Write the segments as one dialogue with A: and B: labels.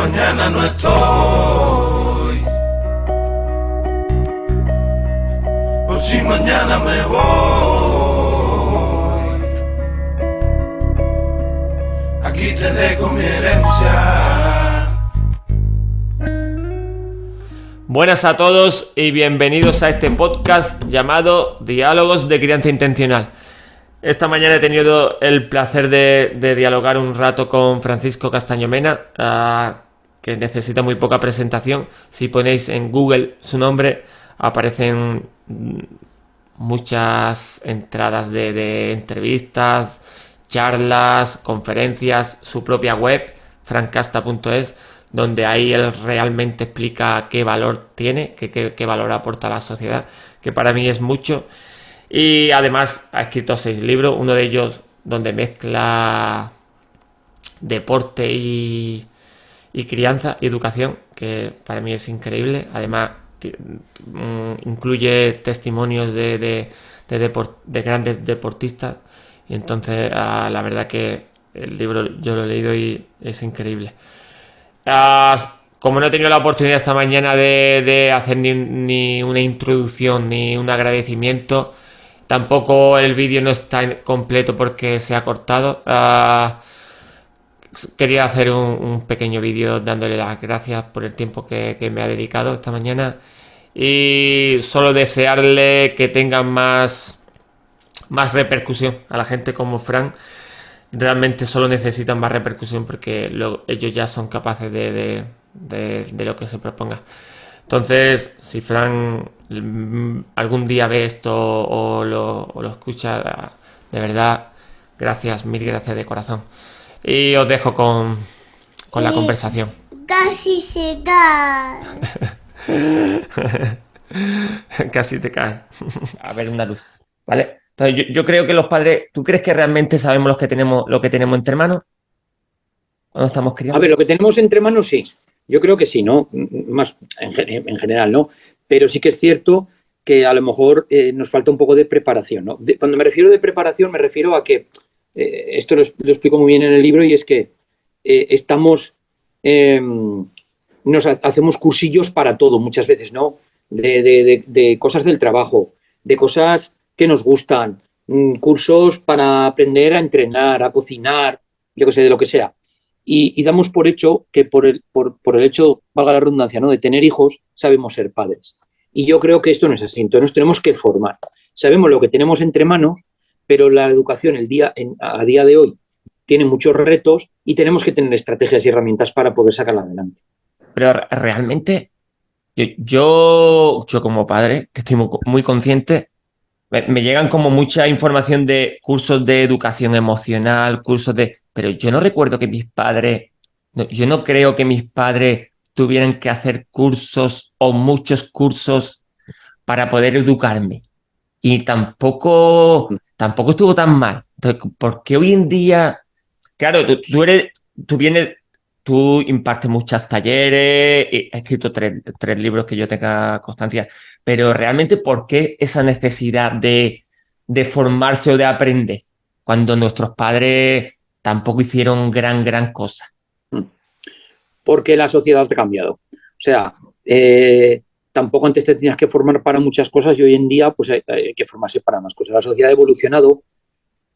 A: mañana no estoy. Por si mañana me voy. Aquí te dejo mi herencia.
B: Buenas a todos y bienvenidos a este podcast llamado Diálogos de Crianza Intencional. Esta mañana he tenido el placer de, dialogar un rato con Francisco Castaño Mena, ah, que necesita muy poca presentación. Si ponéis en Google su nombre, aparecen muchas entradas de, entrevistas, charlas, conferencias, su propia web, francasta.es, donde ahí él realmente explica qué valor tiene, qué valor aporta a la sociedad, que para mí es mucho. Y además ha escrito seis libros, uno de ellos donde mezcla deporte y, crianza y educación, que para mí es increíble. Además, mm, incluye testimonios de, de, grandes deportistas. Y entonces, ah, la verdad que el libro yo lo he leído y es increíble. Ah, como no he tenido la oportunidad esta mañana de, hacer ni, ni, una introducción ni un agradecimiento, Tampoco el vídeo no está completo porque se ha cortado. Ah, quería hacer un, pequeño vídeo dándole las gracias por el tiempo que, me ha dedicado esta mañana. Y solo desearle que tengan más, más repercusión a la gente como Frank. Realmente solo necesitan más repercusión porque ellos ya son capaces de, de lo que se proponga. Entonces, si Fran mm, algún día ve esto o lo, escucha, de verdad, gracias, mil gracias de corazón. Y os dejo con, la conversación.
C: Casi se cae.
B: Casi te cae. A ver, una luz. ¿Vale? Entonces, yo, creo que los padres, ¿tú crees que realmente sabemos lo que tenemos, lo que tenemos entre manos? Cuando estamos criando.
D: A ver, lo que tenemos entre manos sí. Yo creo que sí, ¿no? Más en, general, ¿no? Pero sí que es cierto que a lo mejor eh, nos falta un poco de preparación, ¿no? cuando me refiero de preparación, me refiero a que, eh, esto lo, explico muy bien en el libro, y es que eh, estamos, em, nos hacemos cursillos para todo muchas veces, ¿no? De, cosas del trabajo, de cosas que nos gustan, mm, cursos para aprender a entrenar, a cocinar, yo que sé, de lo que sea y, damos por hecho que por el, por, el hecho, valga la redundancia, ¿no? de tener hijos, sabemos ser padres. Y yo creo que esto no es así. Entonces nos tenemos que formar. Sabemos lo que tenemos entre manos, pero la educación el día, a día de hoy tiene muchos retos y tenemos que tener estrategias y herramientas para poder sacarla adelante.
B: Pero realmente, yo, yo, como padre, que estoy muy, consciente, me, me, llegan como mucha información de cursos de educación emocional, cursos de pero yo no recuerdo que mis padres, yo no creo que mis padres tuvieran que hacer cursos o muchos cursos para poder educarme. Y tampoco, tampoco estuvo tan mal. Entonces, ¿por qué hoy en día, claro, tú, eres, tú vienes, tú impartes muchos talleres, he escrito tres, libros que yo tenga constancia, pero realmente, ¿por qué esa necesidad de, de formarse o de aprender? Cuando nuestros padres tampoco hicieron gran, gran cosa.
D: Porque la sociedad ha cambiado. O sea, eh, tampoco antes te tenías que formar para muchas cosas y hoy en día pues hay, que formarse para más cosas. La sociedad ha evolucionado.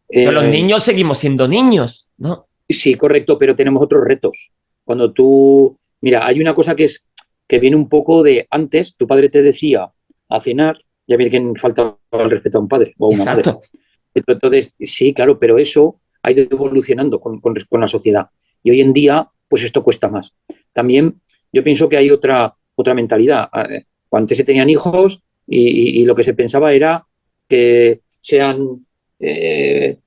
B: Pero los eh, niños seguimos siendo niños, ¿no?
D: Sí, correcto, pero tenemos otros retos. Cuando tú, mira, hay una cosa que es que viene un poco de antes, tu padre te decía a cenar, ya viene que falta el respeto a un padre o a una Exacto. madre. Entonces, sí, claro, pero eso ha ido evolucionando con, con, la sociedad. Y hoy en día, pues esto cuesta más. También yo pienso que hay otra, otra mentalidad. Eh, cuando antes se tenían hijos y, lo que se pensaba era que sean, eh,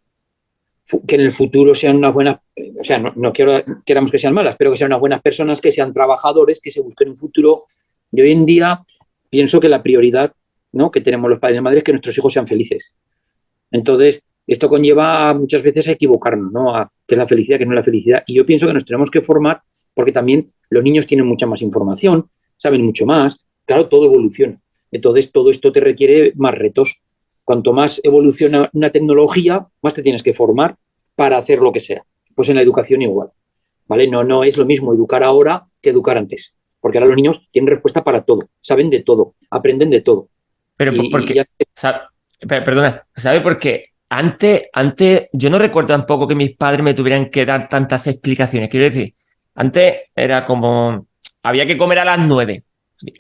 D: que en el futuro sean unas buenas, o sea, no, quiero, queramos que sean malas, pero que sean unas buenas personas, que sean trabajadores, que se busquen un futuro. Y hoy en día pienso que la prioridad ¿no? que tenemos los padres y madres es que nuestros hijos sean felices. Entonces, esto conlleva muchas veces a equivocarnos, ¿no? A qué es la felicidad, qué no es la felicidad. Y yo pienso que nos tenemos que formar porque también los niños tienen mucha más información, saben mucho más. Claro, todo evoluciona. Entonces, todo esto te requiere más retos. Cuanto más evoluciona una tecnología, más te tienes que formar para hacer lo que sea. Pues en la educación igual. ¿Vale? No, no es lo mismo educar ahora que educar antes. Porque ahora los niños tienen respuesta para todo, saben de todo, aprenden de todo.
B: Pero
D: Y-
B: porque,
D: y ya-
B: sa- pe- perdona, ¿sabe por qué? Antes, antes, yo no recuerdo tampoco que mis padres me tuvieran que dar tantas explicaciones. Quiero decir, antes era como, había que comer a las nueve.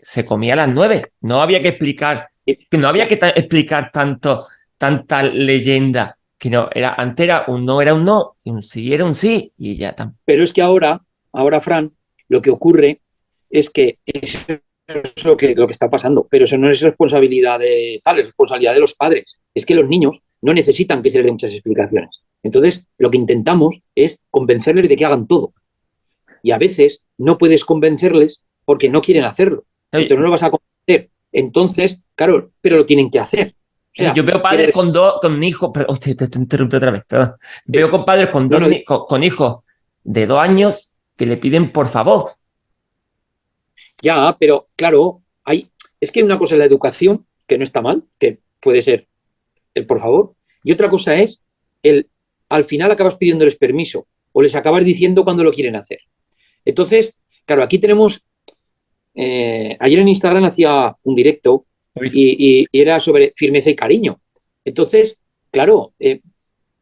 B: Se comía a las nueve. No había que explicar, no había que explicar tanto, tanta leyenda. Que no, era, antes era un no era un no, y un sí era un sí, y ya está.
D: Pero es que ahora, ahora, Fran, lo que ocurre es que eso es lo que, lo que está pasando, pero eso no es responsabilidad de tal, es responsabilidad de los padres. Es que los niños no necesitan que se les den muchas explicaciones. Entonces, lo que intentamos es convencerles de que hagan todo. Y a veces no puedes convencerles porque no quieren hacerlo. Entonces no lo vas a convencer. Entonces, claro, pero lo tienen que hacer. O sea,
B: yo veo padres con dos, con hijos, hostia, te, te interrumpí otra vez, perdón. Veo con padres con dos, con hijos de dos años que le piden por favor.
D: Ya, pero claro, hay, es que una cosa es la educación, que no está mal, que puede ser el por favor, y otra cosa es el al final acabas pidiéndoles permiso o les acabas diciendo cuando lo quieren hacer. Entonces, claro, aquí tenemos, eh, ayer en Instagram hacía un directo y, y- y era sobre firmeza y cariño. Entonces, claro, eh,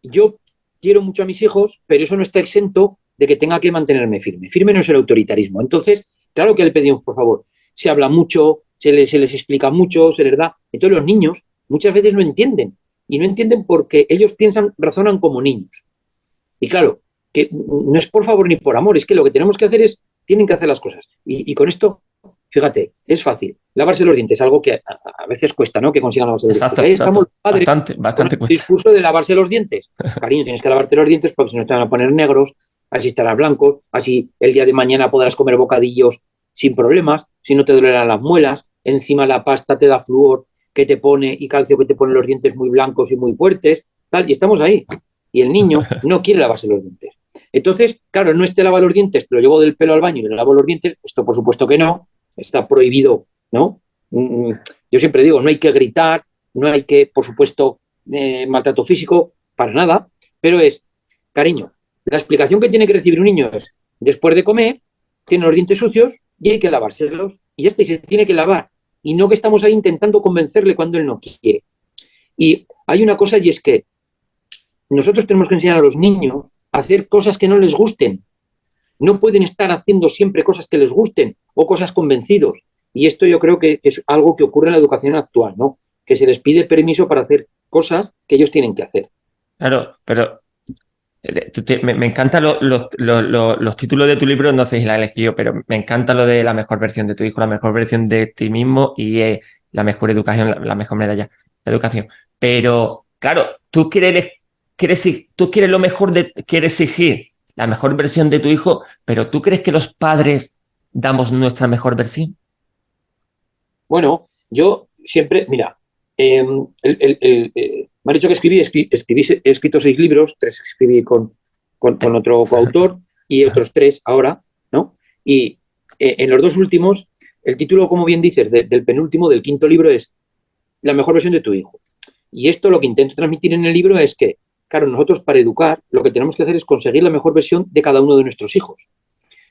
D: yo quiero mucho a mis hijos, pero eso no está exento de que tenga que mantenerme firme. Firme no es el autoritarismo. Entonces, claro que le pedimos, por favor, se habla mucho, se les, se les explica mucho, se les da. Entonces los niños muchas veces no entienden. Y no entienden porque ellos piensan, razonan como niños. Y claro, que no es por favor ni por amor, es que lo que tenemos que hacer es, tienen que hacer las cosas. Y, y con esto, fíjate, es fácil. Lavarse los dientes, algo que a, a veces cuesta, ¿no? Que consigan lavarse los
B: Exacto,
D: dientes. Ahí estamos
B: exacto.
D: padres
B: Bastante,
D: con
B: bastante
D: el discurso de lavarse los dientes. Cariño, tienes que lavarte los dientes porque si no te van a poner negros, así estarás blanco, así el día de mañana podrás comer bocadillos sin problemas, si no te dolerán las muelas, encima la pasta te da flúor que te pone y calcio que te pone los dientes muy blancos y muy fuertes, tal, y estamos ahí. Y el niño no quiere lavarse los dientes. Entonces, claro, no este lava los dientes, pero llevo del pelo al baño y le lavo los dientes, esto por supuesto que no, está prohibido, ¿no? Mm, Yo siempre digo, no hay que gritar, no hay que, por supuesto, eh, maltrato físico, para nada, pero es, cariño, la explicación que tiene que recibir un niño es, después de comer, tiene los dientes sucios y hay que lavárselos, y y se tiene que lavar, y no que estamos ahí intentando convencerle cuando él no quiere. Y hay una cosa y es que nosotros tenemos que enseñar a los niños hacer cosas que no les gusten. No pueden estar haciendo siempre cosas que les gusten o cosas convencidos. Y esto yo creo que es algo que ocurre en la educación actual, ¿no? Que se les pide permiso para hacer cosas que ellos tienen que hacer.
B: Claro, pero eh, me, encantan lo- lo- lo- lo- los títulos de tu libro, no sé si la he elegido, pero me encanta lo de la mejor versión de tu hijo, la mejor versión de ti mismo y eh, la mejor educación, la, la mejor medalla de educación. Pero, claro, tú quieres, quieres, tú quieres lo mejor de, quieres exigir la mejor versión de tu hijo, pero ¿tú crees que los padres damos nuestra mejor versión?
D: Bueno, yo siempre, mira, eh, el- el- el, eh, me han dicho que escribí, escri- escribí, he escrito seis libros, tres escribí con, con, con otro coautor y otros tres ahora, ¿no? Y eh, en los dos últimos, el título, como bien dices, de- del penúltimo, del quinto libro es La mejor versión de tu hijo. Y esto lo que intento transmitir en el libro es que, claro, nosotros para educar lo que tenemos que hacer es conseguir la mejor versión de cada uno de nuestros hijos.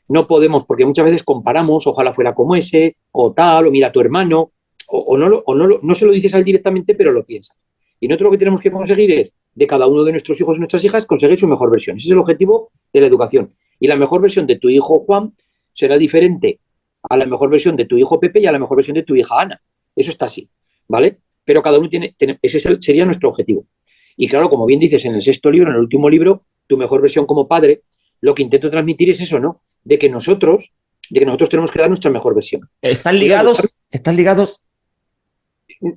D: No podemos, porque muchas veces comparamos, ojalá fuera como ese, o tal, o mira tu hermano, o, no, lo- o no, no se lo dices a él directamente, pero lo piensas. Y nosotros lo que tenemos que conseguir es, de cada uno de nuestros hijos y nuestras hijas, conseguir su mejor versión. Ese es el objetivo de la educación. Y la mejor versión de tu hijo Juan será diferente a la mejor versión de tu hijo Pepe y a la mejor versión de tu hija Ana. Eso está así, ¿vale? Pero cada uno tiene, ese sería nuestro objetivo. Y claro, como bien dices en el sexto libro, en el último libro, tu mejor versión como padre, lo que intento transmitir es eso, ¿no? De que nosotros, de que nosotros tenemos que dar nuestra mejor versión.
B: ¿Están ligados? ¿Están ligados?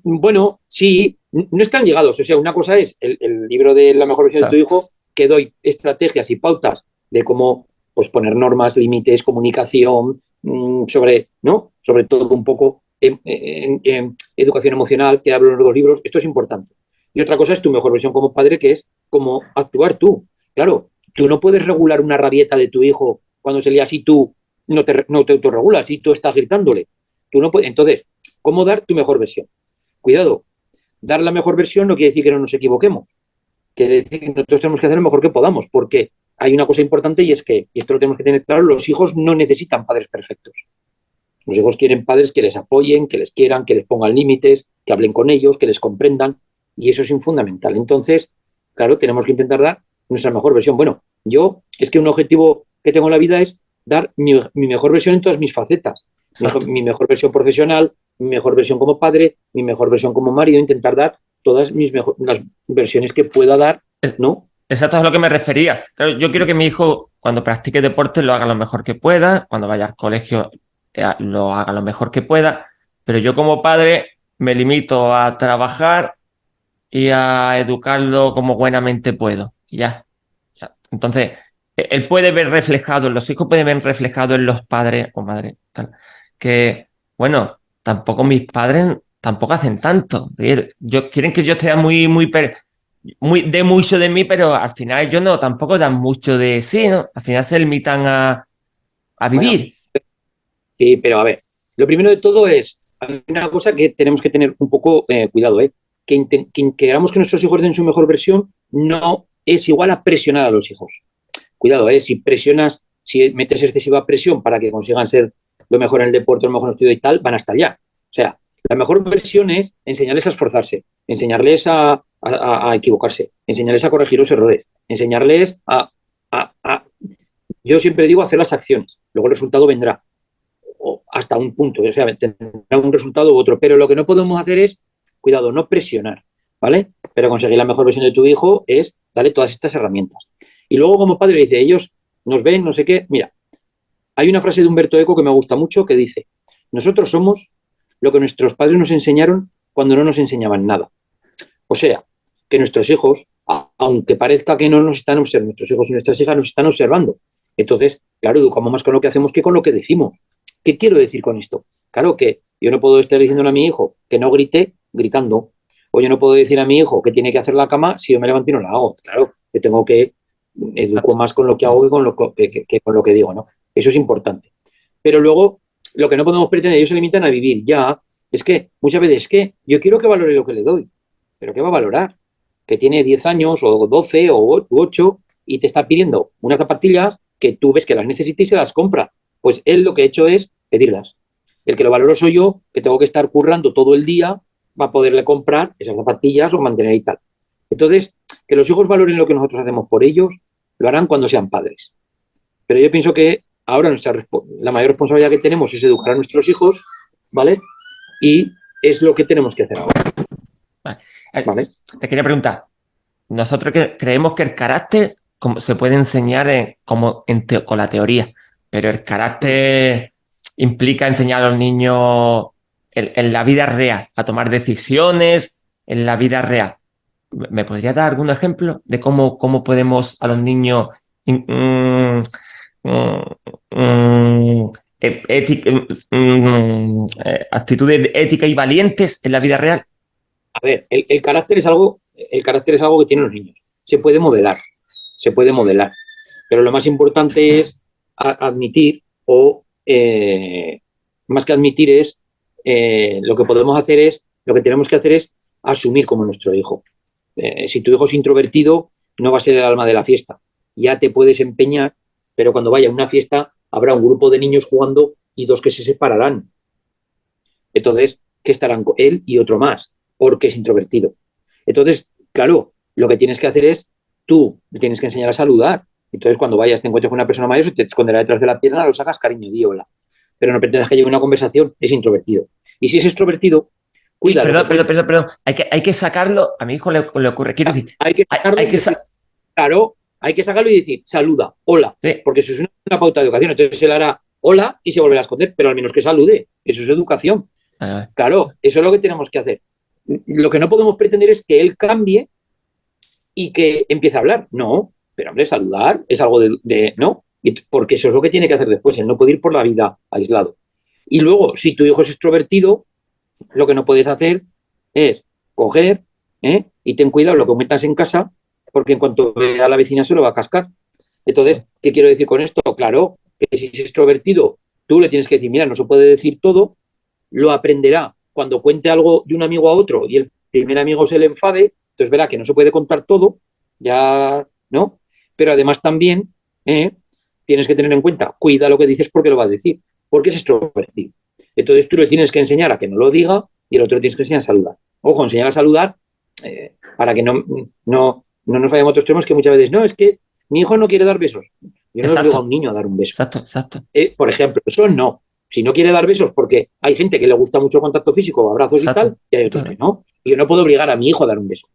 D: Bueno, sí, no están ligados. O sea, una cosa es el, el libro de la mejor versión
B: Claro.
D: de tu hijo, que doy estrategias y pautas de cómo pues, poner normas, límites, comunicación, mm, sobre, ¿no? Sobre todo un poco en, en- en educación emocional, que hablo en los dos libros. Esto es importante. Y otra cosa es tu mejor versión como padre, que es cómo actuar tú. Claro, tú no puedes regular una rabieta de tu hijo cuando se lía así tú no te, no te autorregulas y tú estás gritándole. Tú no puedes. Entonces, ¿cómo dar tu mejor versión? Cuidado, dar la mejor versión no quiere decir que no nos equivoquemos. Quiere decir que nosotros tenemos que hacer lo mejor que podamos, porque hay una cosa importante y es que, y esto lo tenemos que tener claro, los hijos no necesitan padres perfectos. Los hijos quieren padres que les apoyen, que les quieran, que les pongan límites, que hablen con ellos, que les comprendan, y eso es fundamental. Entonces, claro, tenemos que intentar dar nuestra mejor versión. Bueno, yo es que un objetivo que tengo en la vida es dar mi, mejor versión en todas mis facetas. Mi, mejor versión profesional, mi mejor versión como padre, mi mejor versión como marido, intentar dar todas mis las versiones que pueda dar, ¿no?
B: Exacto, es a lo que me refería. yo quiero que mi hijo, cuando practique deporte, lo haga lo mejor que pueda, cuando vaya al colegio, eh, lo haga lo mejor que pueda, pero yo como padre me limito a trabajar y a educarlo como buenamente puedo. Ya. ya. Entonces, e, él puede ver reflejado, los hijos pueden ver reflejado en los padres o madres, que, bueno, tampoco mis padres tampoco hacen tanto. Yo, quieren que yo esté muy, muy, muy, de mucho de mí, pero al final yo no, tampoco dan mucho de sí, ¿no? Al final se limitan a, a vivir.
D: sí, pero a ver, lo primero de todo es, hay una cosa que tenemos que tener un poco eh, cuidado, ¿eh? Que, que queramos que nuestros hijos den su mejor versión no es igual a presionar a los hijos. Cuidado, ¿eh? Si presionas, si metes excesiva presión para que consigan ser lo mejor en el deporte, lo mejor en el estudio y tal, van a estar ya. O sea, la mejor versión es enseñarles a esforzarse, enseñarles a, equivocarse, enseñarles a corregir los errores, enseñarles a, Yo siempre digo hacer las acciones, luego el resultado vendrá. Hasta un punto, o sea, tendrá un resultado u otro. Pero lo que no podemos hacer es, cuidado, no presionar, ¿vale? Pero conseguir la mejor versión de tu hijo es darle todas estas herramientas. Y luego, como padre, dice, ellos nos ven, no sé qué. Mira, hay una frase de Humberto Eco que me gusta mucho que dice: Nosotros somos lo que nuestros padres nos enseñaron cuando no nos enseñaban nada. O sea, que nuestros hijos, aunque parezca que no nos están observando, nuestros hijos y nuestras hijas nos están observando. Entonces, claro, educamos más con lo que hacemos que con lo que decimos. ¿Qué quiero decir con esto? Claro que yo no puedo estar diciendo a mi hijo que no grite gritando. O yo no puedo decir a mi hijo que tiene que hacer la cama si yo me levanto y no la hago. Claro, que tengo que educo más con lo que hago que con lo que, con lo que digo, ¿no? Eso es importante. Pero luego lo que no podemos pretender, ellos se limitan a vivir ya. Es que muchas veces es que yo quiero que valore lo que le doy, pero ¿qué va a valorar? Que tiene 10 años o 12 o 8 y te está pidiendo unas zapatillas que tú ves que las necesitas y se las compra. Pues él lo que ha hecho es pedirlas. El que lo valoro soy yo, que tengo que estar currando todo el día para poderle comprar esas zapatillas o mantener y tal. Entonces, que los hijos valoren lo que nosotros hacemos por ellos, lo harán cuando sean padres. Pero yo pienso que Ahora nuestra, la mayor responsabilidad que tenemos es educar a nuestros hijos, ¿vale? Y es lo que tenemos que hacer ahora.
B: Vale. Eh, te quería preguntar, nosotros creemos que el carácter se puede enseñar como con la teoría, pero el carácter implica enseñar a los niños en, la vida real, a tomar decisiones en la vida real. ¿Me podría dar algún ejemplo de cómo, cómo podemos a los niños mm, Mm, mm, eh, actitudes éticas y valientes en la vida real?
D: A ver, el, carácter es algo, el carácter es algo que tienen los niños. Se puede modelar, se puede modelar. Pero lo más importante es admitir o eh, más que admitir es lo que podemos hacer es, lo que tenemos que hacer es asumir como nuestro hijo. si tu hijo es introvertido, no va a ser el alma de la fiesta. Ya te puedes empeñar pero cuando vaya a una fiesta habrá un grupo de niños jugando y dos que se separarán. Entonces, ¿qué estarán con él y otro más? Porque es introvertido. Entonces, claro, lo que tienes que hacer es, tú tienes que enseñar a saludar. Entonces, cuando vayas, te encuentres con una persona mayor, se te esconderá detrás de la pierna, lo sacas cariño, di hola. Pero no pretendas que llegue una conversación, es introvertido. Y si es extrovertido, cuídalo.
B: Perdón, perdón, perdón, perdón. Hay que, hay que sacarlo, a mi hijo le, ocurre, quiero decir,
D: hay que sacarlo. Hay, que claro, hay que sacarlo y decir, saluda, hola, porque eso es una, pauta de educación. Entonces él hará hola y se volverá a esconder, pero al menos que salude. Eso es educación. Claro, eso es lo que tenemos que hacer. Lo que no podemos pretender es que él cambie y que empiece a hablar. No, pero hombre, saludar es algo de, no, porque eso es lo que tiene que hacer después. Él no puede ir por la vida aislado. Y luego, si tu hijo es extrovertido, lo que no puedes hacer es coger ¿eh? y ten cuidado lo que metas en casa porque en cuanto vea la vecina se lo va a cascar. Entonces, ¿qué quiero decir con esto? Claro, que si es extrovertido, tú le tienes que decir, mira, no se puede decir todo, lo aprenderá cuando cuente algo de un amigo a otro y el primer amigo se le enfade, entonces verá que no se puede contar todo, ya, ¿no? pero además también ¿eh? Tienes que tener en cuenta, cuida lo que dices porque lo va a decir, porque es extrovertido. Entonces tú le tienes que enseñar a que no lo diga y el otro tienes que enseñar a saludar. Ojo, enseñar a saludar eh, para que no, no, no nos vayamos a otros temas que muchas veces, no, es que mi hijo no quiere dar besos. Yo no le a un niño a dar un beso.
B: Exacto, exacto.
D: Eh, por ejemplo, eso no. Si no quiere dar besos, porque hay gente que le gusta mucho contacto físico, abrazos
B: Exacto.
D: y tal, y hay otros que no. Y yo no puedo obligar a mi hijo a dar un beso.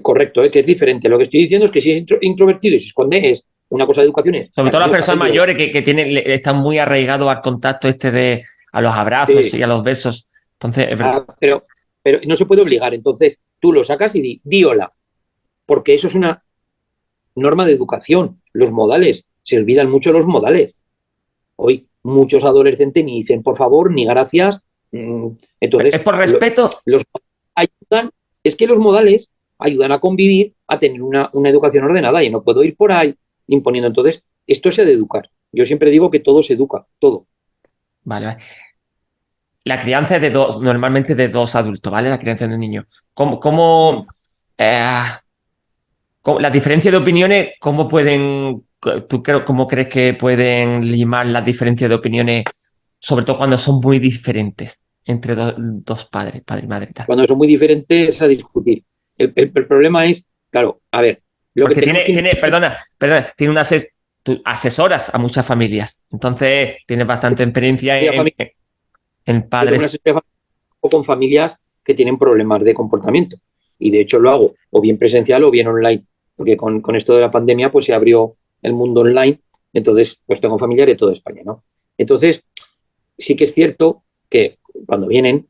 D: Correcto, ¿eh? que es diferente. Lo que estoy diciendo es que si es intro- introvertido y se esconde es una cosa de educación. Es,
B: Sobre todo las personas mayores que, que tienen, le- están muy arraigados al contacto este de a los abrazos
D: Sí.
B: y a los besos. Entonces, es verdad.
D: Ah, pero, pero no se puede obligar. Entonces, tú lo sacas y di, di hola. Porque eso es una norma de educación. Los modales. Se olvidan mucho los modales. Hoy muchos adolescentes ni dicen por favor, ni gracias. Mm, Entonces,
B: es por respeto.
D: los ayudan, es que los modales ayudan a convivir, a tener una, una educación ordenada y no puedo ir por ahí imponiendo. Entonces, esto se ha de educar. Yo siempre digo que todo se educa, todo.
B: Vale, vale. La crianza es de dos, normalmente de dos adultos, ¿vale? La crianza de un niño. ¿Cómo, cómo, eh, cómo- las diferencias de opiniones, cómo pueden, tú creo, cómo crees que pueden limar las diferencias de opiniones, sobre todo cuando son muy diferentes entre do- dos padres, padre y madre tal?
D: Cuando son muy diferentes a discutir. El, el- el problema es, claro, a ver, lo
B: Porque
D: que
B: tiene,
D: que-
B: tiene, perdona, perdona, tiene unas ases- asesoras a muchas familias. Entonces, tienes bastante experiencia en, padres.
D: familias con familias que tienen problemas de comportamiento. Y de hecho lo hago o bien presencial o bien online. Porque con, con esto de la pandemia pues se abrió el mundo online. Entonces, pues tengo familiares de toda España, ¿no? Entonces, sí que es cierto que cuando vienen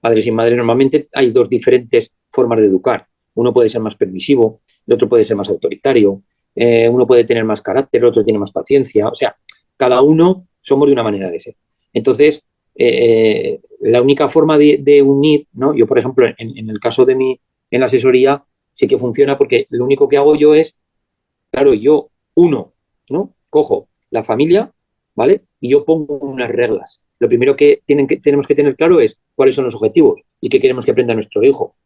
D: padres y madres, normalmente hay dos diferentes formas de educar. Uno puede ser más permisivo, el otro puede ser más autoritario, eh, uno puede tener más carácter, el otro tiene más paciencia. O sea, cada uno somos de una manera de ser. Entonces, eh, la única forma de, unir, ¿no? Yo, por ejemplo, en, en el caso de mi, en la asesoría, sí que funciona porque lo único que hago yo es, claro, yo, uno, ¿no? Cojo la familia, ¿vale? Y yo pongo unas reglas. Lo primero que, tienen que tenemos que tener claro es cuáles son los objetivos y qué queremos que aprenda nuestro hijo.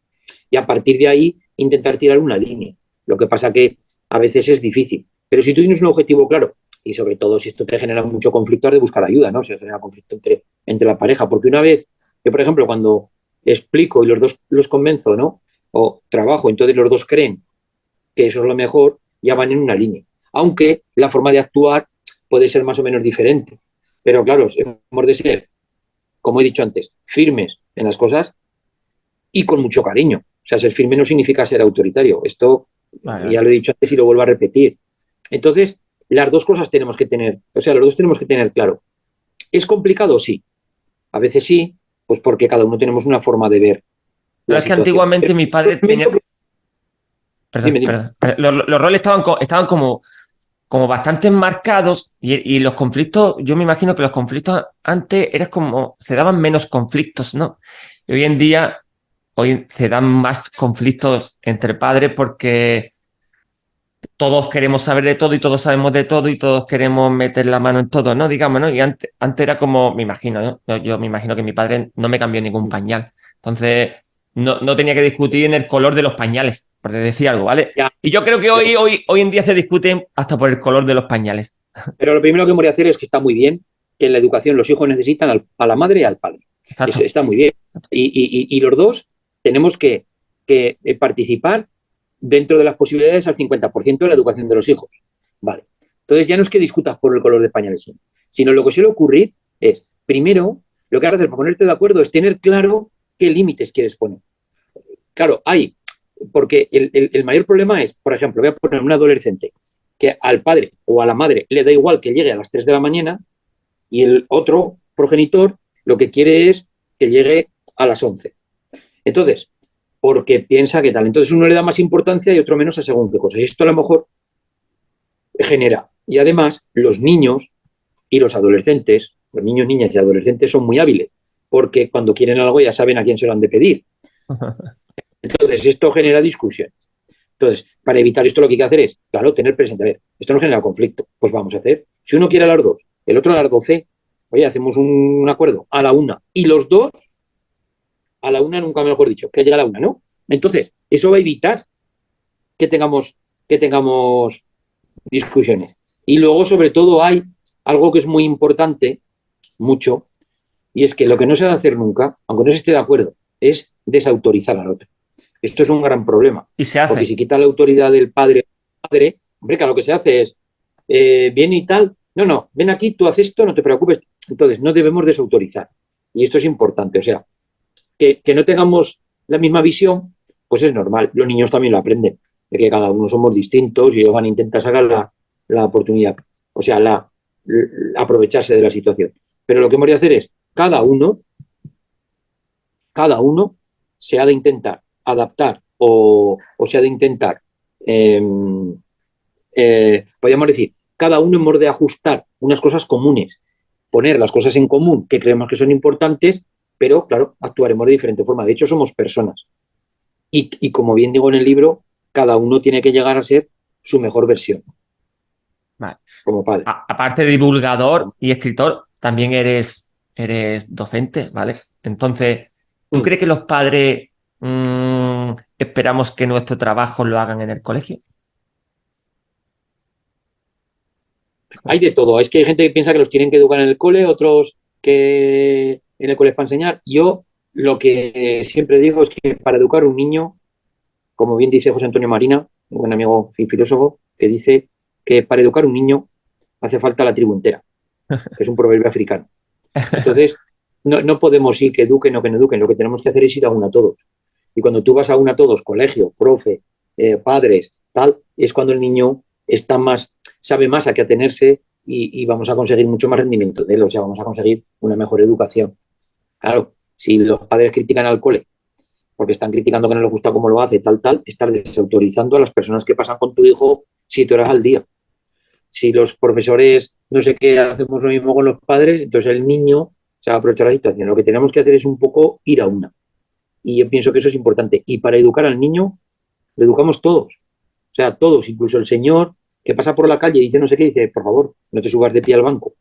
D: Y a partir de ahí, intentar tirar una línea. Lo que pasa que a veces es difícil. Pero si tú tienes un objetivo claro, y sobre todo si esto te genera mucho conflicto, has de buscar ayuda, ¿no? Se genera conflicto entre, entre la pareja. Porque una vez, yo por ejemplo, cuando explico y los dos los convenzo, ¿no? O trabajo, entonces los dos creen que eso es lo mejor, ya van en una línea. Aunque la forma de actuar puede ser más o menos diferente. Pero claro, hemos de ser, como he dicho antes, firmes en las cosas y con mucho cariño. O sea, ser firme no significa ser autoritario. Esto
B: Vale,
D: ya lo he dicho antes y lo vuelvo a repetir. Entonces, las dos cosas tenemos que tener, o sea, los dos tenemos que tener claro. ¿Es complicado? Sí. A veces sí, pues porque cada uno tenemos una forma de ver.
B: Pero es que antiguamente
D: Pero
B: mi padre
D: yo
B: tenía.
D: creo que-
B: Perdón,
D: Dime, dime.
B: perdón. Pero Los, los roles estaban, estaban como, como bastante marcados y, y los conflictos, yo me imagino que los conflictos antes eran como, se daban menos conflictos, ¿no? Y hoy en día, hoy se dan más conflictos entre padres porque todos queremos saber de todo y todos sabemos de todo y todos queremos meter la mano en todo, ¿no? Digamos, ¿no? Y antes, antes era como, me imagino, ¿no? Yo, me imagino que mi padre no me cambió ningún pañal. Entonces, no, no tenía que discutir en el color de los pañales, por decir algo, ¿vale?
D: Ya.
B: Y yo creo que hoy, hoy, hoy en día se discuten hasta por el color de los pañales.
D: Pero lo primero que voy a hacer es que está muy bien que en la educación los hijos necesitan al- a la madre y al padre.
B: Exacto.
D: Es- está muy bien. Y- y- y los dos tenemos que, eh, participar dentro de las posibilidades al 50% de la educación de los hijos. Vale. Entonces ya no es que discutas por el color de pañales, sino lo que suele ocurrir es, primero, lo que hacer para ponerte de acuerdo es tener claro qué límites quieres poner. Claro, hay, porque el, el- el mayor problema es, por ejemplo, voy a poner un adolescente que al padre o a la madre le da igual que llegue a las 3 de la mañana y el otro progenitor lo que quiere es que llegue a las 11. Entonces, porque piensa que tal. Entonces uno le da más importancia y otro menos a según qué cosa. Y esto a lo mejor genera. Y además, los niños y los adolescentes, los niños, niñas y adolescentes son muy hábiles, porque cuando quieren algo ya saben a quién se lo han de pedir. Entonces, esto genera discusión. Entonces, para evitar esto, lo que hay que hacer es, claro, tener presente, a ver, esto no genera conflicto, pues vamos a hacer. Si uno quiere a las dos, el otro a las doce, oye, hacemos un acuerdo a la una, y los dos a la una, nunca mejor dicho, que llega a la una, ¿no? Entonces, eso va a evitar que tengamos, que tengamos discusiones. Y luego, sobre todo, hay algo que es muy importante, mucho, y es que lo que no se debe hacer nunca, aunque no se esté de acuerdo, es desautorizar al otro. Esto es un gran problema.
B: Y se hace.
D: Porque si quita la autoridad del padre, padre hombre, que lo que se hace es, eh, viene y tal, no, no, ven aquí, tú haces esto, no te preocupes. Entonces, no debemos desautorizar. Y esto es importante. O sea, que, no tengamos la misma visión, pues es normal. Los niños también lo aprenden, de que cada uno somos distintos y ellos van a intentar sacar la, la oportunidad, o sea, la, aprovecharse de la situación. Pero lo que hemos de hacer es, cada uno, cada uno se ha de intentar adaptar o, o se ha de intentar, eh, eh, podríamos decir, cada uno hemos de ajustar unas cosas comunes, poner las cosas en común que creemos que son importantes, pero claro, actuaremos de diferente forma. De hecho, somos personas. Y, y como bien digo en el libro, cada uno tiene que llegar a ser su mejor versión.
B: Vale.
D: Como padre.
B: A- aparte de divulgador y escritor, también eres, eres docente, ¿vale? Entonces, ¿tú
D: Mm.
B: crees que los padres mm, esperamos que nuestro trabajo lo hagan en el colegio?
D: Hay de todo. Es que hay gente que piensa que los tienen que educar en el cole, otros que en el cole es para enseñar. Yo lo que siempre digo es que para educar a un niño, como bien dice José Antonio Marina, un buen amigo y filósofo, que dice que para educar a un niño hace falta la tribu entera, que es un proverbio africano. Entonces, no, no podemos ir que eduquen o que no eduquen, lo que tenemos que hacer es ir a una a todos. Y cuando tú vas a una a todos, colegio, profe, eh, padres, tal, es cuando el niño está más, sabe más a qué atenerse y, y vamos a conseguir mucho más rendimiento de él, o sea, vamos a conseguir una mejor educación. Claro, si los padres critican al cole porque están criticando que no les gusta cómo lo hace, tal, tal, estar desautorizando a las personas que pasan con tu hijo siete horas al día. Si los profesores no sé qué hacemos lo mismo con los padres, entonces el niño se va a aprovechar la situación. Lo que tenemos que hacer es un poco ir a una. Y yo pienso que eso es importante. Y para educar al niño, lo educamos todos. O sea, todos, incluso el señor que pasa por la calle y dice no sé qué, dice, por favor, no te subas de pie al banco.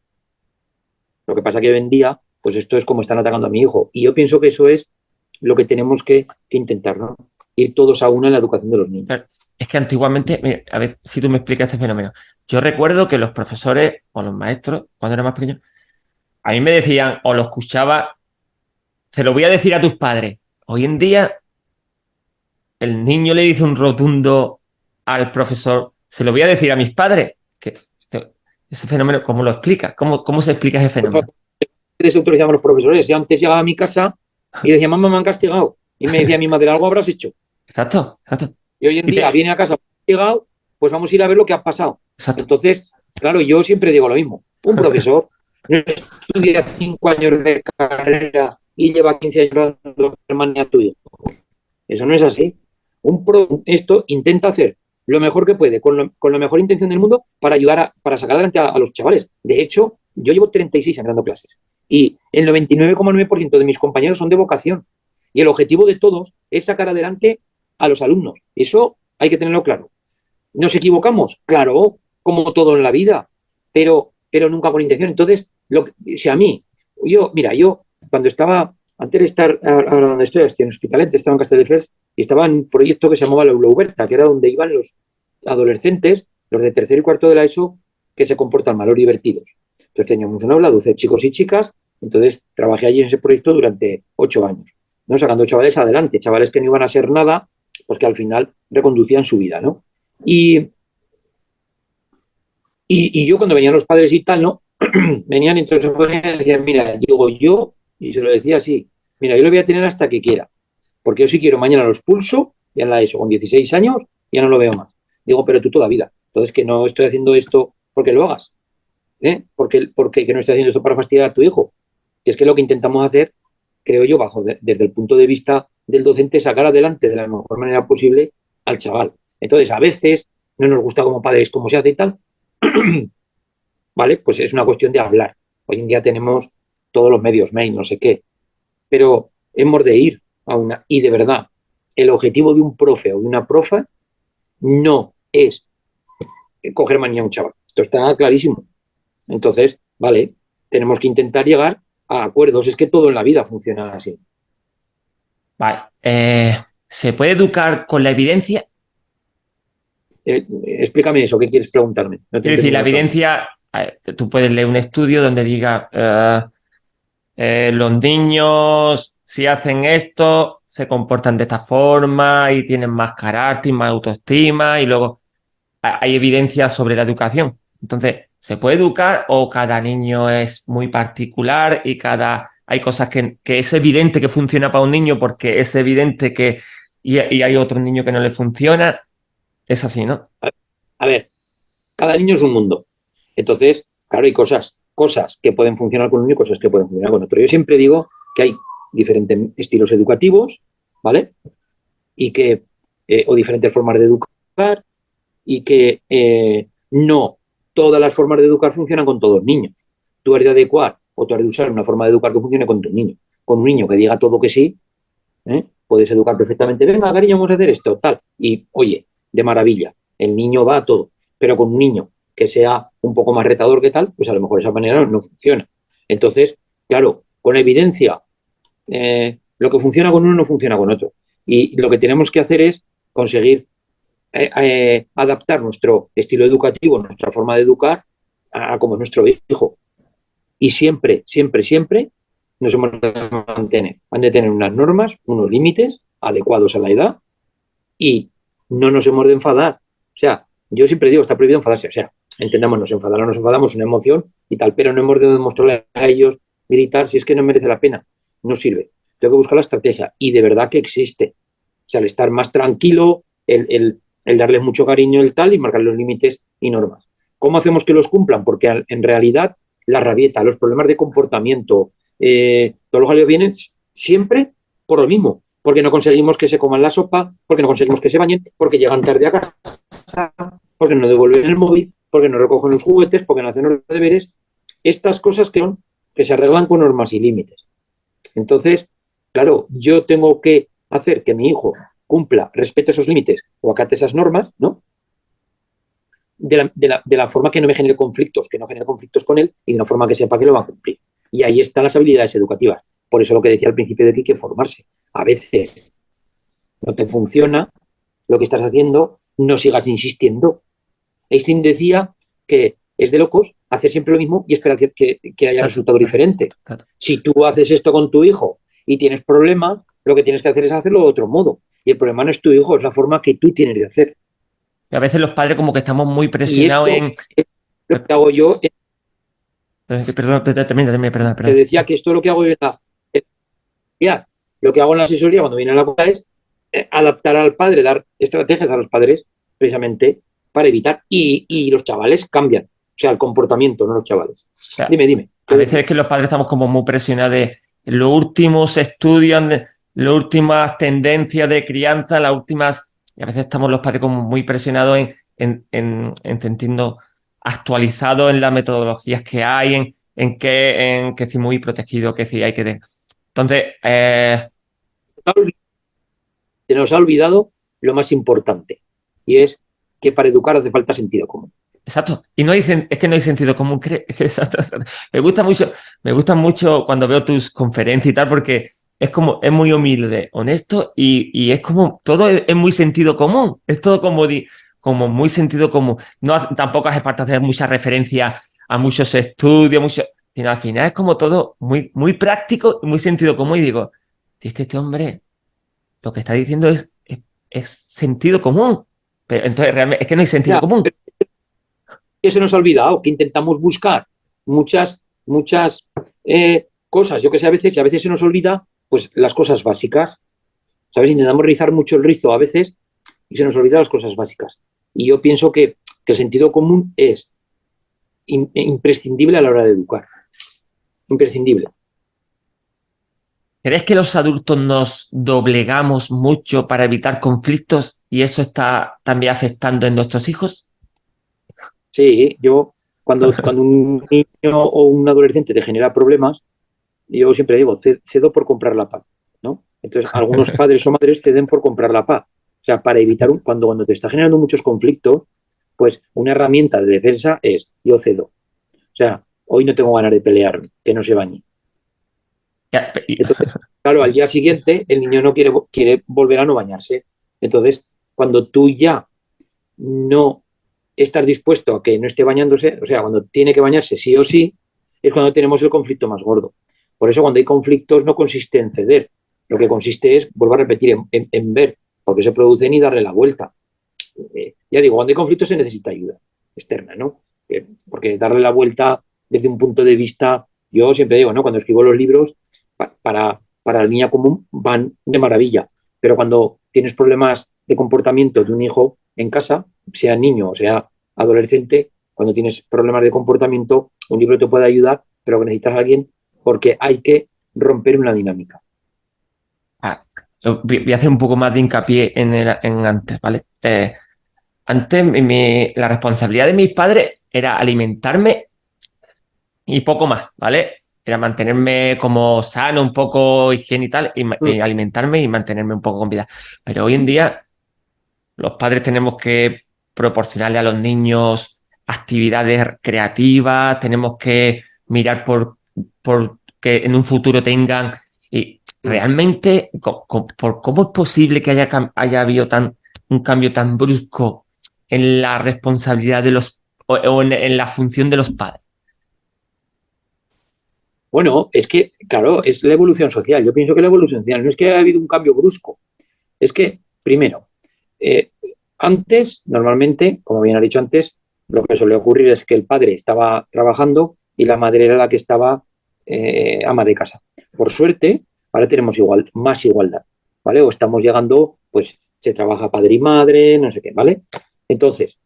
D: Lo que pasa que hoy en día, pues esto es como están atacando a mi hijo. Y yo pienso que eso es lo que tenemos que, que intentar, ¿no? Ir todos a una en la educación de los niños.
B: Es que antiguamente, mira, a ver si tú me explicas este fenómeno. Yo recuerdo que los profesores o los maestros, cuando era más pequeño, a mí me decían, o lo escuchaba, se lo voy a decir a tus padres. Hoy en día, el niño le dice un rotundo al profesor, se lo voy a decir a mis padres. Que ese fenómeno, ¿cómo lo explica? ¿Cómo, cómo se explica ese fenómeno?
D: Desautorizamos a los profesores. Yo antes llegaba a mi casa y decía, mamá, me han castigado. Y me decía mi madre, algo habrás hecho.
B: Exacto, exacto,
D: Y hoy en
B: te-
D: día viene a casa castigado, pues vamos a ir a ver lo que ha pasado.
B: exacto.
D: Entonces, claro, yo siempre digo lo mismo. Un profesor no estudia cinco años de carrera y lleva 15 años dando Germania a tu hijo. Eso no es así. Un pro, esto intenta hacer lo mejor que puede, con, lo- con la mejor intención del mundo, para ayudar a, para sacar adelante a, a los chavales. De hecho, yo llevo 36 años dando clases y el 99,9% de mis compañeros son de vocación. Y el objetivo de todos es sacar adelante a los alumnos. Eso hay que tenerlo claro. ¿Nos equivocamos? Claro, como todo en la vida, pero, pero nunca con intención. Entonces, lo que, si a mí, yo, mira, yo cuando estaba, antes de estar ahora donde estoy, en Hospitalet, estaba en Castelldefels y estaba en un proyecto que se llamaba la Uberta, que era donde iban los adolescentes, los de tercero y cuarto de la ESO, que se comportan mal o divertidos. Entonces teníamos una aula, 12 chicos y chicas, entonces trabajé allí en ese proyecto durante ocho años, ¿no? Sacando chavales adelante, chavales que no iban a ser nada, pues que al final reconducían su vida, ¿no? Y, y, yo cuando venían los padres y tal, ¿no? venían y entonces y decían, mira, digo yo, y se lo decía así, mira, yo lo voy a tener hasta que quiera, porque yo si quiero mañana los pulso, ya en la ESO, con 16 años, ya no lo veo más. Digo, pero tú toda vida. Entonces que no estoy haciendo esto porque lo hagas. ¿Eh? Porque, porque que no estoy haciendo esto para fastidiar a tu hijo. Que es que lo que intentamos hacer, creo yo, bajo de- desde el punto de vista del docente, sacar adelante de la mejor manera posible al chaval. Entonces, a veces no nos gusta como padres cómo se hace y tal. ¿Vale? Pues es una cuestión de hablar. Hoy en día tenemos todos los medios, mail, no sé qué. Pero hemos de ir a una. Y de verdad, el objetivo de un profe o de una profa no es coger manía a un chaval. Esto está clarísimo. Entonces, vale, tenemos que intentar llegar a acuerdos. Es que todo en la vida funciona así.
B: Vale. Eh, ¿se puede educar con la evidencia?
D: eh, explícame eso, ¿qué quieres preguntarme?
B: No Quiero decir, la evidencia, tú puedes leer un estudio donde diga eh, eh, los niños si hacen esto se comportan de esta forma y tienen más carácter, más autoestima y luego hay evidencia sobre la educación. Entonces, ¿se puede educar o cada niño es muy particular y cada hay cosas que, es evidente que funciona para un niño porque es evidente que y, hay otro niño que no le funciona? Es así, ¿no?
D: A ver, cada niño es un mundo. Entonces, claro, hay cosas, cosas que pueden funcionar con uno y cosas que pueden funcionar con otro. Yo siempre digo que hay diferentes estilos educativos, ¿vale? Y que, eh, o diferentes formas de educar, y que eh, no todas las formas de educar funcionan con todos los niños. Tú has de adecuar o tú has de usar una forma de educar que funcione con tu niño. Con un niño que diga todo que sí, ¿eh? puedes educar perfectamente, venga, cariño, vamos a hacer esto, tal. Y, oye, de maravilla, el niño va a todo. Pero con un niño que sea un poco más retador que tal, pues a lo mejor esa manera no funciona. Entonces, claro, con evidencia, eh, lo que funciona con uno no funciona con otro. Y lo que tenemos que hacer es conseguir eh, eh, adaptar nuestro estilo educativo, nuestra forma de educar a, como nuestro hijo. Y siempre, siempre, siempre nos hemos de mantener. Han de tener unas normas, unos límites adecuados a la edad y no nos hemos de enfadar. O sea, yo siempre digo, está prohibido enfadarse. O sea, entendamos, nos enfadamos, nos enfadamos, una emoción y tal, pero no hemos de demostrarle a ellos gritar si es que no merece la pena. No sirve. Tengo que buscar la estrategia y de verdad que existe. O sea, el estar más tranquilo, el, el darles mucho cariño, el tal, y marcar los límites y normas. ¿Cómo hacemos que los cumplan? Porque en realidad la rabieta, los problemas de comportamiento, eh, todos los jaleos vienen siempre por lo mismo, porque no conseguimos que se coman la sopa, porque no conseguimos que se bañen, porque llegan tarde a casa, porque no devuelven el móvil, porque no recogen los juguetes, porque no hacen los deberes. Estas cosas que, son, que se arreglan con normas y límites. Entonces, claro, yo tengo que hacer que mi hijo cumpla, respete esos límites o acate esas normas, ¿no? De la, forma que no me genere conflictos, que no genere conflictos con él y de una forma que sepa que lo va a cumplir. Y ahí están las habilidades educativas. Por eso lo que decía al principio de que hay que formarse. A veces no te funciona lo que estás haciendo, no sigas insistiendo. Einstein decía que es de locos hacer siempre lo mismo y esperar que, haya resultado diferente. Si tú haces esto con tu hijo y tienes problemas, lo que tienes que hacer es hacerlo de otro modo. Y el problema no es tu hijo, es la forma que tú tienes de hacer.
B: Y a veces los padres como que estamos muy presionados en...
D: Lo que hago yo...
B: Perdón, termina, perdón,
D: Te decía que esto es lo que hago yo en la... lo que hago en la asesoría cuando viene a la cosa es eh, adaptar al padre, dar estrategias a los padres precisamente para evitar. Y, los chavales cambian. O sea, el comportamiento, no los chavales. dime, dime.
B: A veces es que los padres estamos como muy presionados de los últimos estudios las últimas tendencias de crianza, las últimas, y a veces estamos los padres como muy presionados en, en, en, en sentirnos actualizados en las metodologías que hay, en, en qué, en que si muy protegido, que si hay que... Entonces, eh...
D: se nos ha olvidado lo más importante, y es que para educar hace falta sentido común.
B: Exacto. Y no dicen, es que no hay sentido común. Me gusta mucho, me gusta mucho cuando veo tus conferencias y tal, porque es como, es muy humilde, honesto y, es como, todo es, muy sentido común, es todo como, como muy sentido común. No, tampoco hace falta hacer mucha referencia a muchos estudios, mucho, sino al final es como todo muy, muy práctico y muy sentido común. Y digo, si es que este hombre lo que está diciendo es, es, sentido común. Pero entonces realmente es que no hay sentido común.
D: Eso nos ha olvidado, que intentamos buscar muchas, muchas eh, cosas. Yo que sé, a veces, y a veces se nos olvida pues las cosas básicas. ¿Sabes? Intentamos rizar mucho el rizo a veces y se nos olvidan las cosas básicas. Y yo pienso que, el sentido común es imprescindible a la hora de educar. Imprescindible.
B: ¿Crees que los adultos nos doblegamos mucho para evitar conflictos y eso está también afectando en nuestros hijos?
D: Sí, yo cuando, cuando un niño o un adolescente te genera problemas, yo siempre digo, cedo por comprar la paz, ¿no? Entonces, algunos padres o madres ceden por comprar la paz. O sea, para evitar, un, cuando, cuando te está generando muchos conflictos, pues una herramienta de defensa es, yo cedo. O sea, hoy no tengo ganas de pelear, que no se bañe. Entonces, claro, al día siguiente el niño no quiere, quiere volver a no bañarse. Entonces, cuando tú ya no estar dispuesto a que no esté bañándose, o sea, cuando tiene que bañarse sí o sí, es cuando tenemos el conflicto más gordo. Por eso cuando hay conflictos no consiste en ceder, lo que consiste es, vuelvo a repetir, en, ver por qué se producen y darle la vuelta. Eh, ya digo, cuando hay conflictos se necesita ayuda externa, ¿no? Porque darle la vuelta desde un punto de vista, yo siempre digo, ¿no? Cuando escribo los libros, para, para la niña común van de maravilla, pero cuando tienes problemas de comportamiento de un hijo en casa, sea niño o sea adolescente, cuando tienes problemas de comportamiento, un libro te puede ayudar, pero necesitas a alguien porque hay que romper una dinámica.
B: Ah, voy a hacer un poco más de hincapié en, en antes, ¿vale? Eh, antes la responsabilidad de mis padres era alimentarme y poco más, ¿vale? Era mantenerme como sano, un poco higiene y tal, y, mm. alimentarme y mantenerme un poco con vida. Pero hoy en día los padres tenemos que proporcionarle a los niños actividades creativas, tenemos que mirar por, por que en un futuro tengan y realmente por cómo es posible que haya, haya habido tan, un cambio tan brusco en la responsabilidad de los o, en, la función de los padres.
D: Bueno, es que, claro, es la evolución social. Yo pienso que la evolución social no es que haya habido un cambio brusco. Es que, primero, eh, antes, normalmente, como bien ha dicho antes, lo que suele ocurrir es que el padre estaba trabajando y la madre era la que estaba eh, ama de casa. Por suerte, ahora tenemos igual, más igualdad, ¿vale? O estamos llegando, pues se trabaja padre y madre, no sé qué, ¿vale? Entonces,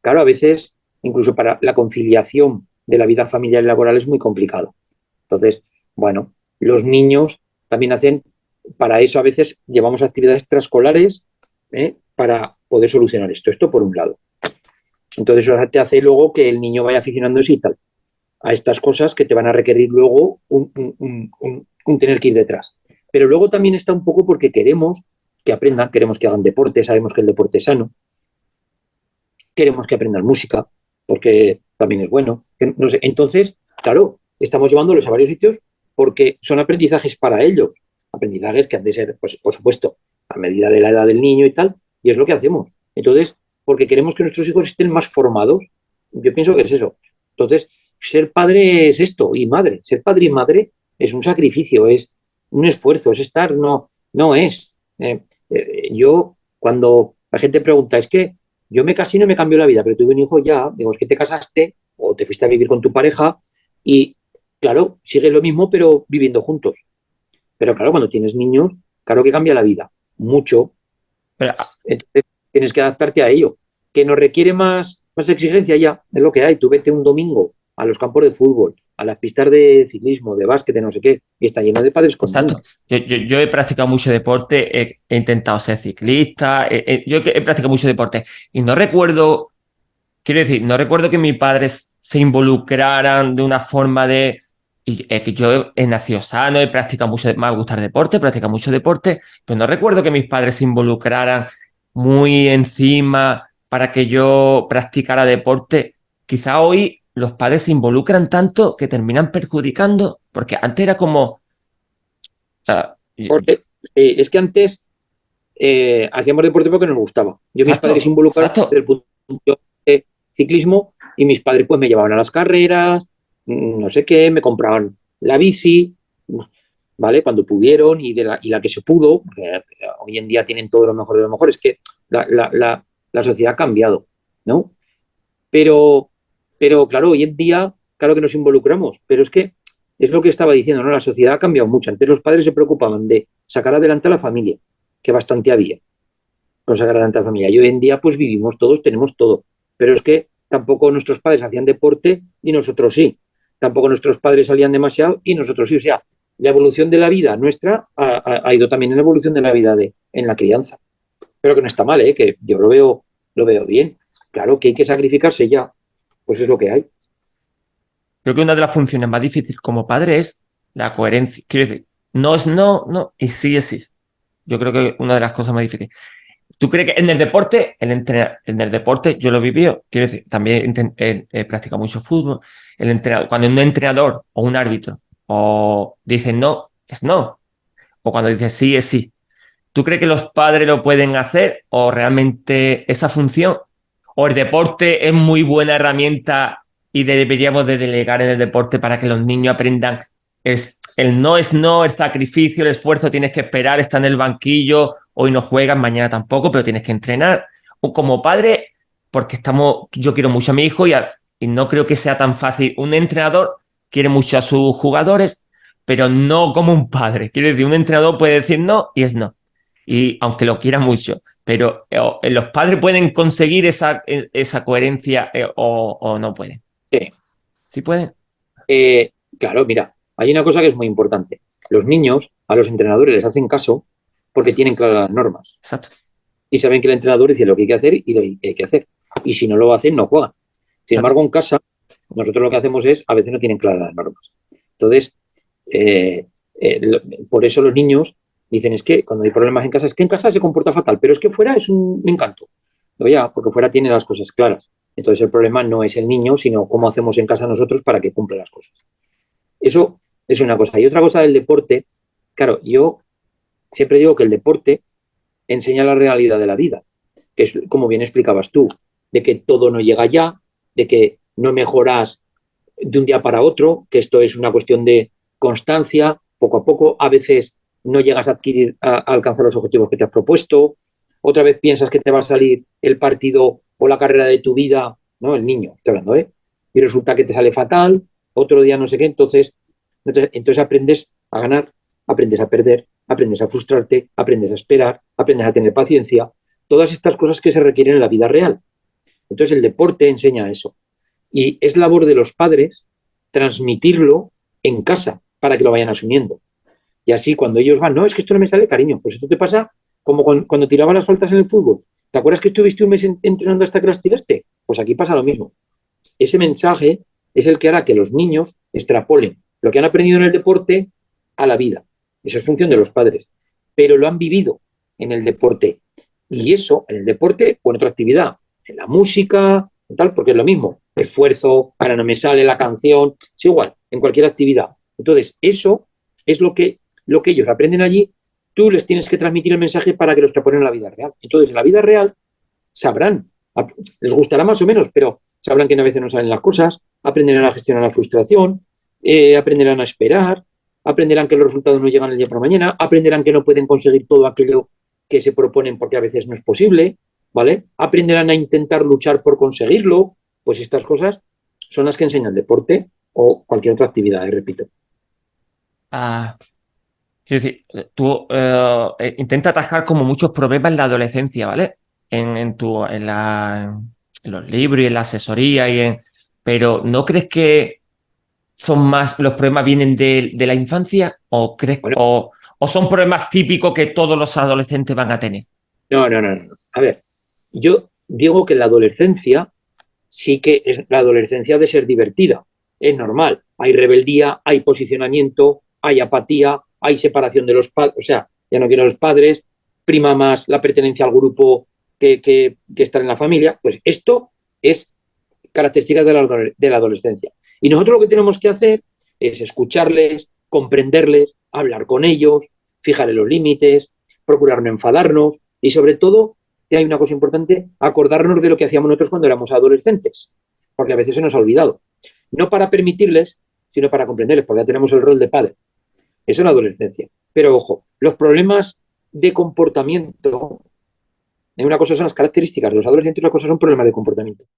D: claro, a veces, incluso para la conciliación de la vida familiar y laboral es muy complicado. Entonces, bueno, los niños también hacen, para eso a veces llevamos actividades extraescolares ¿eh? para poder solucionar esto. Esto por un lado. Entonces eso te hace luego que el niño vaya aficionándose y tal a estas cosas que te van a requerir luego un, tener que ir detrás. Pero luego también está un poco porque queremos que aprendan, queremos que hagan deporte, sabemos que el deporte es sano, queremos que aprendan música, porque también es bueno. Entonces, claro, estamos llevándolos a varios sitios porque son aprendizajes para ellos, aprendizajes que han de ser, pues, por supuesto, a medida de la edad del niño y tal, y es lo que hacemos. Entonces, porque queremos que nuestros hijos estén más formados, yo pienso que es eso. Entonces, ser padre es esto, y madre. Ser padre y madre es un sacrificio, es un esfuerzo, es estar, no, no es. Eh, eh, yo, cuando la gente pregunta, es que yo me casé y no me cambió la vida, pero tuve un hijo ya, digo, es que te casaste o te fuiste a vivir con tu pareja y, claro, sigue lo mismo, pero viviendo juntos. Pero claro, cuando tienes niños, claro que cambia la vida, mucho. Pero, Entonces, tienes que adaptarte a ello. Que nos requiere más, más exigencia ya, es lo que hay. Tú vete un domingo a los campos de fútbol, a las pistas de ciclismo, de básquet, de no sé qué, y está lleno de padres con
B: Exacto. Yo, he practicado mucho deporte, he, intentado ser ciclista, yo he practicado mucho deporte y no recuerdo, quiero decir, no recuerdo que mis padres se involucraran de una forma de... Y que yo he nacido sano, he practicado mucho, me gusta el deporte, he practicado mucho deporte, pero no recuerdo que mis padres se involucraran muy encima para que yo practicara deporte. Quizá hoy los padres se involucran tanto que terminan perjudicando, porque antes era como...
D: Ah, porque, eh, es que antes eh, hacíamos deporte porque nos gustaba. Yo mis padres se involucraron desde el punto de ciclismo y mis padres pues me llevaban a las carreras, mm, no sé qué, me compraban la bici, ¿vale? Cuando pudieron y, de la, y la que se pudo, porque hoy en día tienen todo lo mejor de lo mejor, es que la, la, la sociedad ha cambiado, ¿no? Pero pero claro, hoy en día, claro que nos involucramos, pero es que es lo que estaba diciendo, ¿no? La sociedad ha cambiado mucho. Antes los padres se preocupaban de sacar adelante a la familia, que bastante había con sacar adelante a la familia. Y hoy en día, pues vivimos todos, tenemos todo. Pero es que tampoco nuestros padres hacían deporte y nosotros sí. Tampoco nuestros padres salían demasiado y nosotros sí. O sea, la evolución de la vida nuestra ha, ido también en la evolución de la vida de, en la crianza. Pero que no está mal, ¿eh? que yo lo veo, lo veo bien. Claro que hay que sacrificarse ya, pues es lo que hay.
B: Creo que una de las funciones más difíciles como padre es la coherencia. Quiero decir, no es no, no, y sí es sí. Yo creo que una de las cosas más difíciles. ¿Tú crees que en el deporte, el en el deporte yo lo vivido? Quiero decir, también he, practicado mucho fútbol. El entrenador, cuando un entrenador o un árbitro o dice no, es no. O cuando dice sí, es sí. ¿Tú crees que los padres lo pueden hacer o realmente esa función o el deporte es muy buena herramienta y deberíamos de delegar en el deporte para que los niños aprendan es el no es no, el sacrificio, el esfuerzo, tienes que esperar, está en el banquillo, hoy no juegas, mañana tampoco, pero tienes que entrenar. O como padre, porque estamos, yo quiero mucho a mi hijo y, y no creo que sea tan fácil. Un entrenador quiere mucho a sus jugadores, pero no como un padre. Quiere decir, un entrenador puede decir no y es no. Y aunque lo quiera mucho, pero eh, eh, los padres pueden conseguir esa, e, esa coherencia eh, o, o, no pueden.
D: Sí.
B: ¿Sí pueden?
D: Eh, claro, mira, hay una cosa que es muy importante. Los niños a los entrenadores les hacen caso porque tienen claras las normas.
B: Exacto.
D: Y saben que el entrenador dice lo que hay que hacer y lo que hay que hacer. Y si no lo hacen, no juegan. Sin embargo, en casa, nosotros lo que hacemos es, a veces no tienen claras las normas. Entonces, eh, eh, por eso los niños dicen, es que cuando hay problemas en casa, es que en casa se comporta fatal, pero es que fuera es un encanto. No, ya, porque fuera tiene las cosas claras. Entonces el problema no es el niño, sino cómo hacemos en casa nosotros para que cumpla las cosas. Eso es una cosa. Y otra cosa del deporte, claro, yo siempre digo que el deporte enseña la realidad de la vida, que es como bien explicabas tú, de que todo no llega ya, de que no mejoras de un día para otro, que esto es una cuestión de constancia, poco a poco, a veces no llegas a adquirir, a, alcanzar los objetivos que te has propuesto, otra vez piensas que te va a salir el partido o la carrera de tu vida, ¿no? El niño, hablando, ¿eh? Y resulta que te sale fatal, otro día no sé qué, entonces, entonces, entonces aprendes a ganar, aprendes a perder, aprendes a frustrarte, aprendes a esperar, aprendes a tener paciencia, todas estas cosas que se requieren en la vida real. Entonces el deporte enseña eso. Y es labor de los padres transmitirlo en casa para que lo vayan asumiendo. Y así cuando ellos van, no, es que esto no me sale, cariño, pues esto te pasa como cuando, tiraba las faltas en el fútbol. ¿Te acuerdas que estuviste un mes entrenando hasta que las tiraste? Pues aquí pasa lo mismo. Ese mensaje es el que hará que los niños extrapolen lo que han aprendido en el deporte a la vida. Eso es función de los padres. Pero lo han vivido en el deporte. Y eso, en el deporte o en otra actividad, en la música, tal, porque es lo mismo. Esfuerzo, ahora no me sale la canción, es igual, en cualquier actividad. Entonces, eso es lo que, lo que ellos aprenden allí tú les tienes que transmitir el mensaje para que los extrapolen en la vida real. Entonces, en la vida real sabrán, les gustará más o menos, pero sabrán que a veces no salen las cosas, aprenderán a gestionar la frustración, eh, aprenderán a esperar, aprenderán que los resultados no llegan el día por mañana, aprenderán que no pueden conseguir todo aquello que se proponen porque a veces no es posible, ¿vale? Aprenderán a intentar luchar por conseguirlo, pues estas cosas son las que enseña el deporte o cualquier otra actividad, repito.
B: Ah, Quiero decir, tú eh, eh, intenta atajar como muchos problemas en la adolescencia, ¿vale? En, en, tu, en, la, en los libros y en la asesoría, y en, pero ¿no crees que son más, los problemas vienen de, de la infancia? ¿O, crees,
D: Bueno.
B: o, o son problemas típicos que todos los adolescentes van a tener?
D: No, no, no, no. A ver, yo digo que la adolescencia sí que es la adolescencia de ser divertida. Es normal. Hay rebeldía, hay posicionamiento, hay apatía, hay separación de los padres, o sea, ya no quiero a los padres, prima más la pertenencia al grupo que, que, que estar en la familia. Pues esto es característica de la, de la adolescencia. Y nosotros lo que tenemos que hacer es escucharles, comprenderles, hablar con ellos, fijarle los límites, procurar no enfadarnos y sobre todo, que hay una cosa importante, acordarnos de lo que hacíamos nosotros cuando éramos adolescentes, porque a veces se nos ha olvidado. No para permitirles, sino para comprenderles, porque ya tenemos el rol de padre. Eso en adolescencia. Pero ojo, los problemas de comportamiento, una cosa son las características de los adolescentes, otra cosa son problemas de comportamiento.